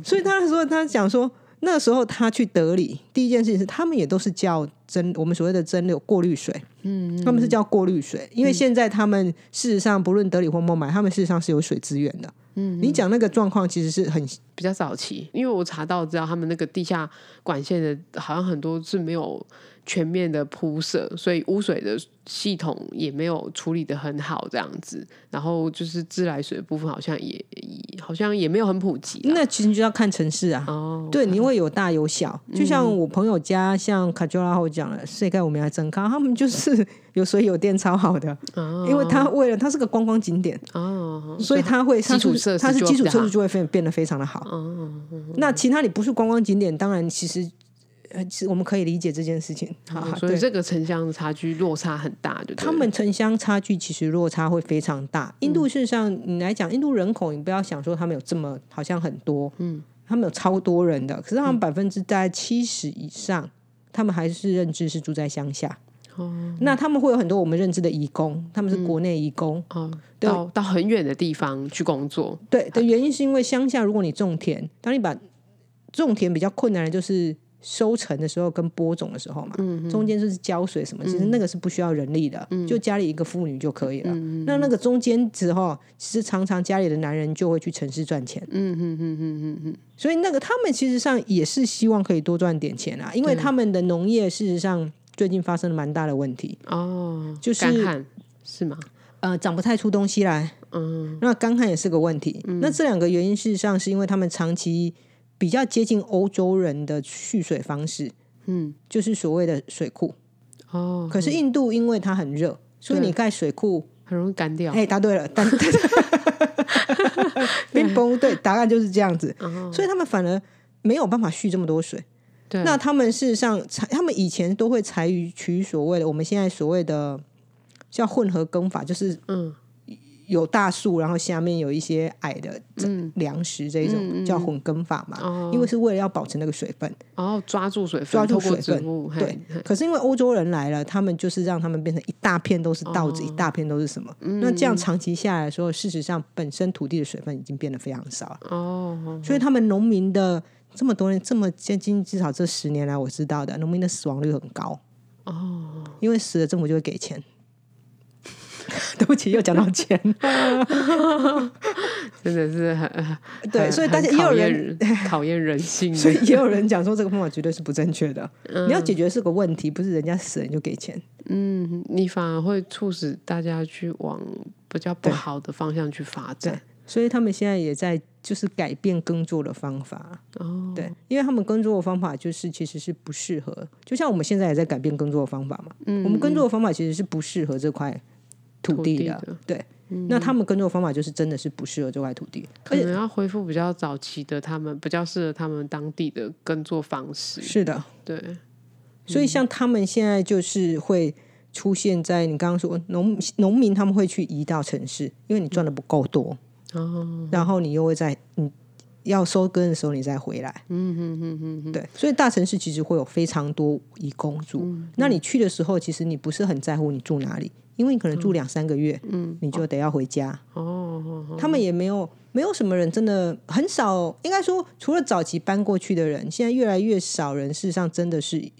所以他说，他讲说。那个时候他去德里，第一件事情是他们也都是叫蒸我们所谓的蒸馏过滤水，嗯，他们是叫过滤水，因为现在他们事实上不论德里或孟买，他们事实上是有水资源的。嗯，你讲那个状况其实是很比较早期，因为我查到知道他们那个地下管线的，好像很多是没有。全面的铺设，所以污水的系统也没有处理的很好，这样子。然后就是自来水的部分，好像也好像也没有很普及。那其实就要看城市啊，哦，对，你会有大有小。就像我朋友家，像卡丘拉后讲了，世界我们来增康，他们就是 有水有电超好的，因为他为了他是个观光景点哦，所以他会基础设施，他是基础设施就会变变得非常的好。哦，那其他你不是观光景点，当然其实。呃，其实我们可以理解这件事情，好，所以这个城乡差距落差很大，对他们城乡差距其实落差会非常大。印度事实上，你来讲，印度人口，你不要想说他们有这么好像很多，嗯，他们有超多人的，可是他们百分之在七十以上，他们还是认知是住在乡下。哦，那他们会有很多我们认知的移工，他们是国内移工，哦，到到很远的地方去工作。对的原因是因为乡下，如果你种田，当你把种田比较困难的就是。收成的时候跟播种的时候嘛，中间就是浇水什么，其实那个是不需要人力的，就家里一个妇女就可以了。那那个中间之后，其实常常家里的男人就会去城市赚钱。嗯嗯嗯嗯嗯所以那个他们其实上也是希望可以多赚点钱啊，因为他们的农业事实上最近发生了蛮大的问题哦，就是干旱是吗？呃，长不太出东西来。嗯，那干旱也是个问题。那这两个原因事实上是因为他们长期。比较接近欧洲人的蓄水方式，嗯，就是所谓的水库。哦，可是印度因为它很热，所以你盖水库很容易干掉。哎，答对了，但 冰崩对，答案就是这样子。所以他们反而没有办法蓄这么多水。对，那他们事实上采，他们以前都会采取所谓的我们现在所谓的叫混合耕法，就是嗯。有大树，然后下面有一些矮的粮食，这种叫混耕法嘛，因为是为了要保持那个水分，哦，抓住水分，抓住水分，对。可是因为欧洲人来了，他们就是让他们变成一大片都是稻子，一大片都是什么？那这样长期下来的时候，事实上本身土地的水分已经变得非常少了。哦，所以他们农民的这么多年，这么接近至少这十年来我知道的，农民的死亡率很高。哦，因为死了政府就会给钱。对不起，又讲到钱，真的是很对，所以大家也有人讨厌 人性，所以也有人讲说这个方法绝对是不正确的。你要解决是个问题，不是人家死人就给钱。嗯，你反而会促使大家去往比较不好的方向去发展。所以他们现在也在就是改变耕作的方法。哦，对，因为他们耕作的方法就是其实是不适合，就像我们现在也在改变耕作的方法嘛。嗯，我们耕作的方法其实是不适合这块。土地的，对，那他们耕作方法就是真的是不适合这块土地，可能要恢复比较早期的他们比较适合他们当地的耕作方式。是的，对，所以像他们现在就是会出现在你刚刚说农农民他们会去移到城市，因为你赚的不够多，哦，然后你又会在你要收割的时候你再回来，嗯哼哼哼哼，对，所以大城市其实会有非常多移工住。那你去的时候，其实你不是很在乎你住哪里，因为你可能住两三个月，嗯，你就得要回家。哦他们也没有没有什么人真的很少，应该说除了早期搬过去的人，现在越来越少人，事实上真的是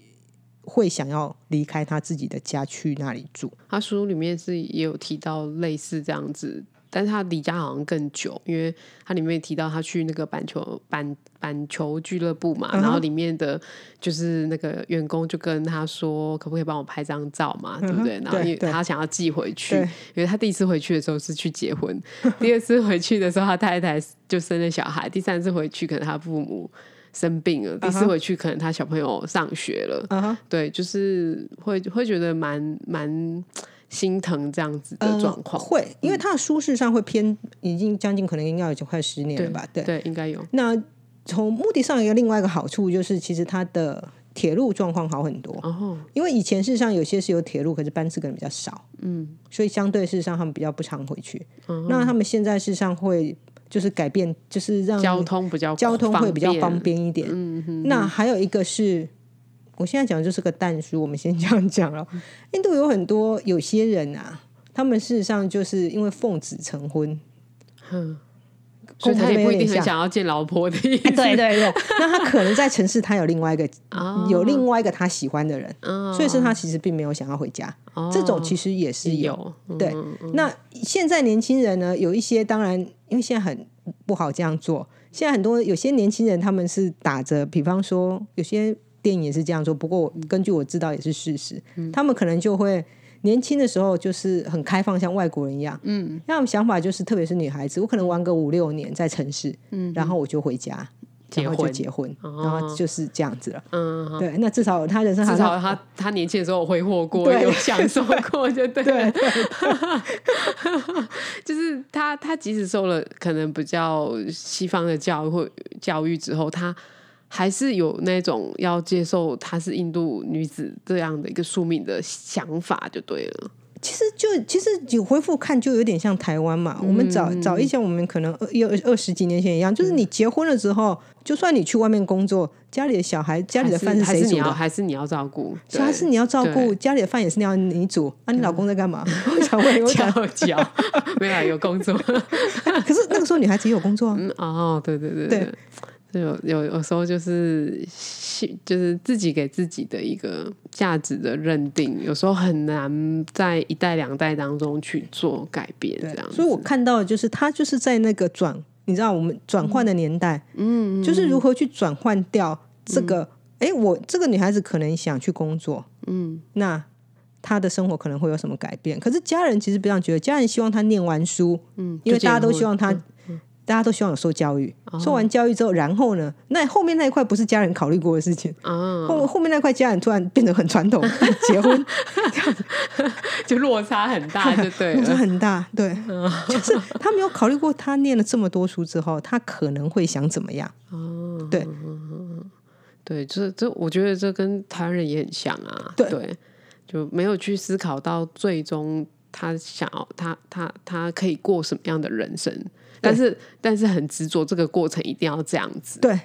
会想要离开他自己的家去那里住。他书里面是也有提到类似这样子，但是他离家好像更久，因为他里面提到他去那个板球板板球俱乐部嘛，嗯然后里面的就是那个员工就跟他说，可不可以帮我拍张照嘛，对不对？然后他想要寄回去，因为他第一次回去的时候是去结婚，第二次回去的时候他太太就生了小孩，第三次回去可能他父母生病了，第四回去可能他小朋友上学了，对，就是会会觉得蛮蛮心疼这样子的呃状况。会，因为它的舒适上会偏，已经将近可能应该有快十年了吧？对。对，应该有。那从目的上有一个另外一个好处就是，其实它的铁路状况好很多。哦，因为以前事实上有些是有铁路，可是班次可能比较少，嗯，所以相对事实上他们比较不常回去。那他们现在事实上会就是改变，就是让交通比较交通会比较方便。便一点。嗯哼，那还有一个是，我现在讲的就是个淡书，我们先这样讲了。印度有很多有些人啊，他们事实上就是因为奉子成婚，所以他不一定很想要见老婆的意思。对对对，那他可能在城市他有另外一个、哦有另外一个他喜欢的人，嗯所以是他其实并没有想要回家。哦这种其实也是有。对，那现在年轻人呢，有一些当然，因为现在很不好这样做。现在很多有些年轻人他们是打着，比方说有些电影也是这样做，不过根据我知道也是事实，他们可能就会年轻的时候就是很开放，像外国人一样，嗯，那他们想法就是，特别是女孩子，我可能玩个五六年在城市，嗯，然后我就回家。结然后就婚结婚，然后就是这样子了。嗯，对，那至少他人生好至少他他年轻的时候有挥霍过，对有享受过，就对了。对 就是他他即使受了可能比较西方的教育或教育之后，他还是有那种要接受她是印度女子这样的一个宿命的想法，就对了。其实就其实你恢复看，就有点像台湾嘛。我们早早一些，我们可能二二二十几年前一样，就是你结婚了之后，就算你去外面工作，家里的小孩、家里的饭还是你要谁煮的？还是你要照顾，所以还是你要照顾家里的饭，也是你要你煮啊。你老公在干嘛？我想问，我想 没有啊有工作。可是那个时候女孩子也有工作啊。嗯哦，对对对对对。就有有有时候就是就是自己给自己的一个价值的认定，有时候很难在一代两代当中去做改变，这样。所以我看到的就是他就是在那个转，你知道我们转换的年代，嗯，就是如何去转换掉这个。哎、我这个女孩子可能想去工作，嗯，那她的生活可能会有什么改变？可是家人其实不这样觉得，家人希望她念完书，嗯，因为大家都希望她。大家都希望有受教育，受完教育之后，然后呢？那后面那一块不是家人考虑过的事情。啊，后后面那块家人突然变得很传统，结婚 就落差很大，就对落差。很大。对，就是他没有考虑过，他念了这么多书之后，他可能会想怎么样？哦，对，对，这这，我觉得这跟台湾人也很像啊。对就没有去思考到最终他想要他他他可以过什么样的人生，但是但是很执着这个过程一定要这样子。对，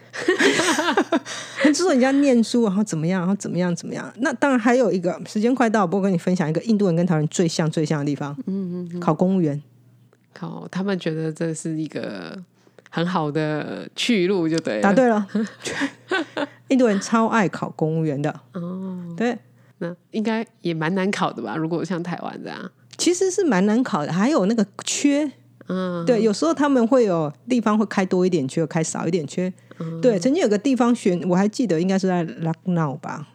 很执着人家念书，然后怎么样，然后怎么样，怎么样。那当然还有一个，时间快到，我跟你分享一个印度人跟台湾人最像最像的地方。嗯嗯，考公务员。考，他们觉得这是一个很好的去路，就对了。答对了，印度人超爱考公务员的。哦，对，那应该也蛮难考的吧？如果像台湾这样，其实是蛮难考的，还有那个缺。嗯，对，有时候他们会有地方会开多一点缺，开少一点缺。对，曾经有个地方选，我还记得应该是在 Lucknow 吧，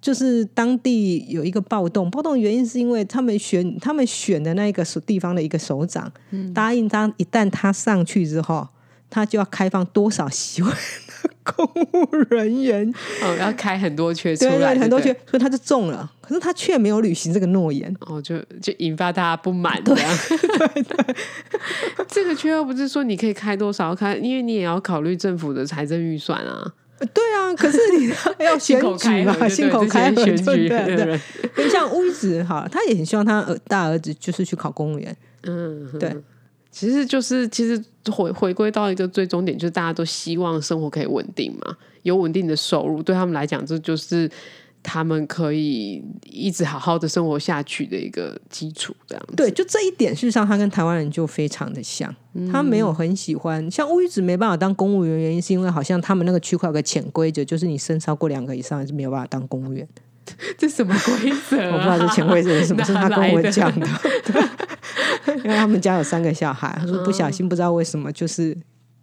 就是当地有一个暴动，暴动原因是因为他们选他们选的那个地方的一个首长，答应他一旦他上去之后，他就要开放多少席位的公务人员，哦，要开很多缺出对来，对，很多缺所以他就中了，可是他却没有履行这个诺言。哦，就就引发大家不满，这样。对对，这个缺又不是说你可以开多少开，因为你也要考虑政府的财政预算啊。对啊，可是你要选口举嘛，开河心口开选举就对对的人。对，像乌子哈，他也很希望他儿大儿子就是去考公务员，嗯，对，其实就是其实回回归到一个最终点，就是大家都希望生活可以稳定嘛，有稳定的收入，对他们来讲，这就是他们可以一直好好的生活下去的一个基础，这样子。对，就这一点，事实上他跟台湾人就非常的像，他没有很喜欢像乌鱼子没办法当公务员，原因是因为好像他们那个区块有个潜规则，就是你生超过两个以上是没有办法当公务员。这什么规则、啊？我不知道这潜规则是什么，是他跟我讲的。对，因为他们家有三个小孩，他说不小心不知道为什么就是。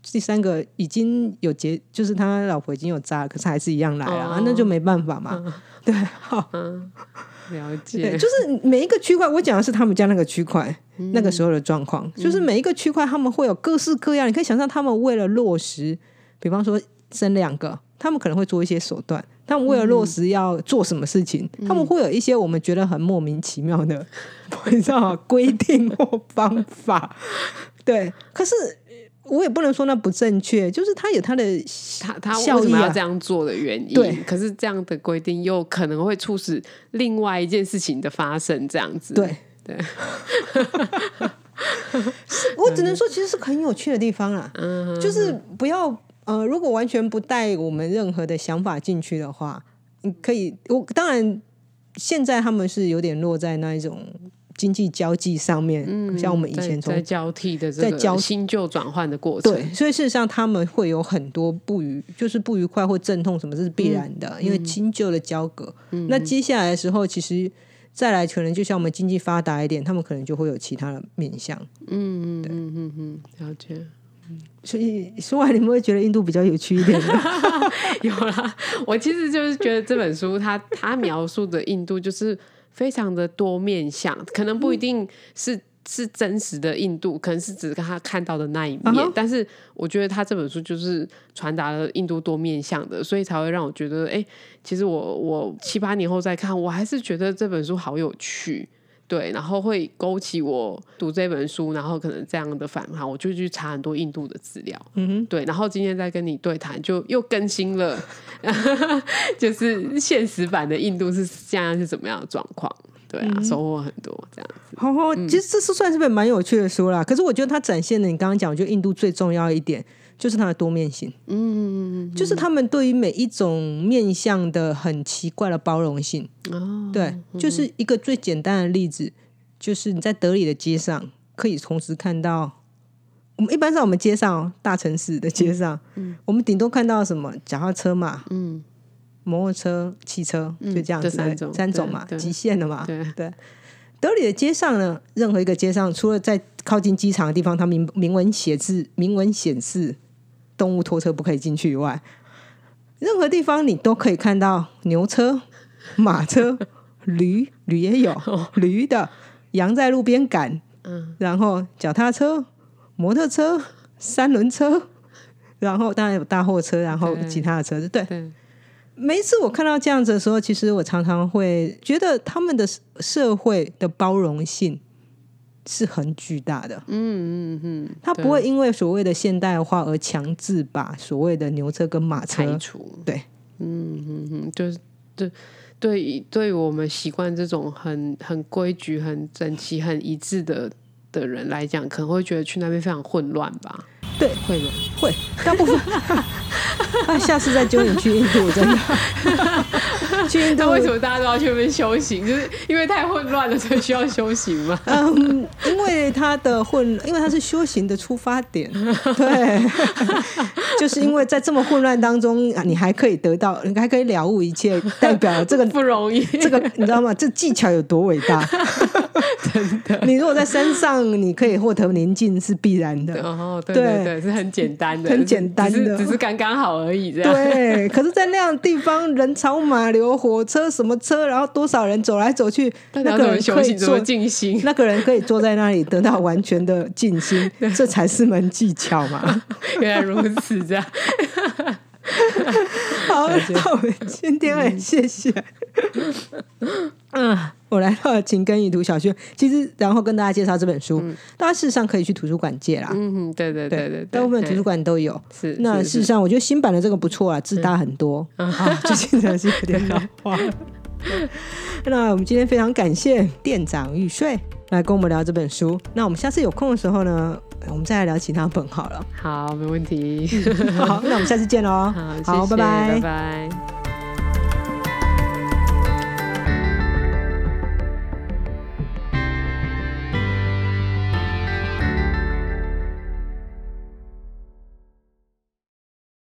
第三个已经有结，就是他老婆已经有渣了，可是还是一样来啊，哦那就没办法嘛。对，好，了对，解，就是每一个区块，我讲的是他们家那个区块、嗯那个时候的状况，就是每一个区块他们会有各式各样，你可以想象他们为了落实，比方说生两个，他们可能会做一些手段。他们为了落实要做什么事情，嗯他们会有一些我们觉得很莫名其妙的，不知道规定或方法。对，可是我也不能说那不正确，就是他有他的他他为什么要这。样做的原因？对可是这样的规定又可能会促使另外一件事情的发生，这样子。对对，我只能说，其实是很有趣的地方啦。嗯，就是不要呃，如果完全不带我们任何的想法进去的话，你可以我当然现在他们是有点落在那一种经济交际上面，像我们以前在在交替的这个在交新旧转换的过程，对，所以事实上他们会有很多不愉，就是不愉快或阵痛，什么这是必然的，因为新旧的交割。那接下来的时候，其实再来可能就像我们经济发达一点，他们可能就会有其他的面向。嗯嗯嗯嗯嗯，了解。所以说完，你们会觉得印度比较有趣一点的。有啦，我其实就是觉得这本书它它描述的印度就是非常的多面向，可能不一定是。是真实的印度，可能是只是他看到的那一面但是我觉得他这本书就是传达了印度多面向的，所以才会让我觉得，哎、其实我我七八年后再看，我还是觉得这本书好有趣。对，然后会勾起我读这本书，然后可能这样的反抗，我就去查很多印度的资料。嗯哼，对，然后今天在跟你对谈，就又更新了，就是现实版的印度是现在是怎么样的状况？对啊，收获很多这样子。好好，其实这是算是本蛮有趣的书啦。可是我觉得它展现了你刚刚讲，我觉得印度最重要一点就是它的多面性。嗯，就是他们对于每一种面向的很奇怪的包容性。哦，对，就是一个最简单的例子，就是你在德里的街上可以同时看到，我们一般在我们街上大城市的街上，我们顶多看到什么脚踏车嘛，嗯，摩托车、汽车，就这样子这三种三种嘛，极限的嘛，对对。德里的街上呢，任何一个街上，除了在靠近机场的地方，它明明文写字、明文显示动物拖车不可以进去以外，任何地方你都可以看到牛车、马车、驴，驴也有驴的，羊在路边赶，嗯，然后脚踏车、摩托车、三轮车，然后当然有大货车，然后其他的车子，对。对，每一次我看到这样子的时候，其实我常常会觉得他们的社会的包容性是很巨大的。嗯嗯嗯，他不会因为所谓的现代化而强制把所谓的牛车跟马车，拆除。对，嗯嗯嗯，就是对对，对于我们习惯这种很很规矩、很整齐、很一致的的人来讲，可能会觉得去那边非常混乱吧？对，会吗？会大部分。啊，下次再揪你去印度，真的 去印度那为什么大家都要去那边修行？就是因为太混乱了，所以需要修行吗？嗯，因为它的混，因为它是修行的出发点，对，就是因为在这么混乱当中，啊你还可以得到，你还可以了悟一切，代表这个不容易，这个你知道吗？这技巧有多伟大？真的。你如果在山上，你可以获得宁静是必然的。哦，对对是很简单的，很简单的只是刚刚好而已，这样。对，可是，在那样地方，人潮马流，火车什么车，然后多少人走来走去，那个人可以坐，静心？那个人可以坐在那里得到完全的静心，这才是门技巧嘛。原来如此，这样。好，那我们今天很谢谢。嗯，我来到了情根与图小学，其实然后跟大家介绍这本书，大家事实上可以去图书馆借啦。嗯，对对对对对，大部分图书馆都有。是。那事实上，我觉得新版的这个不错啊，字大很多啊，最近真的是有点老化了。那我们今天非常感谢店长玉睡来跟我们聊这本书。那我们下次有空的时候呢，我们再来聊其他本好了。好，没问题。好，那我们下次见喽。好，好，谢谢拜拜拜拜。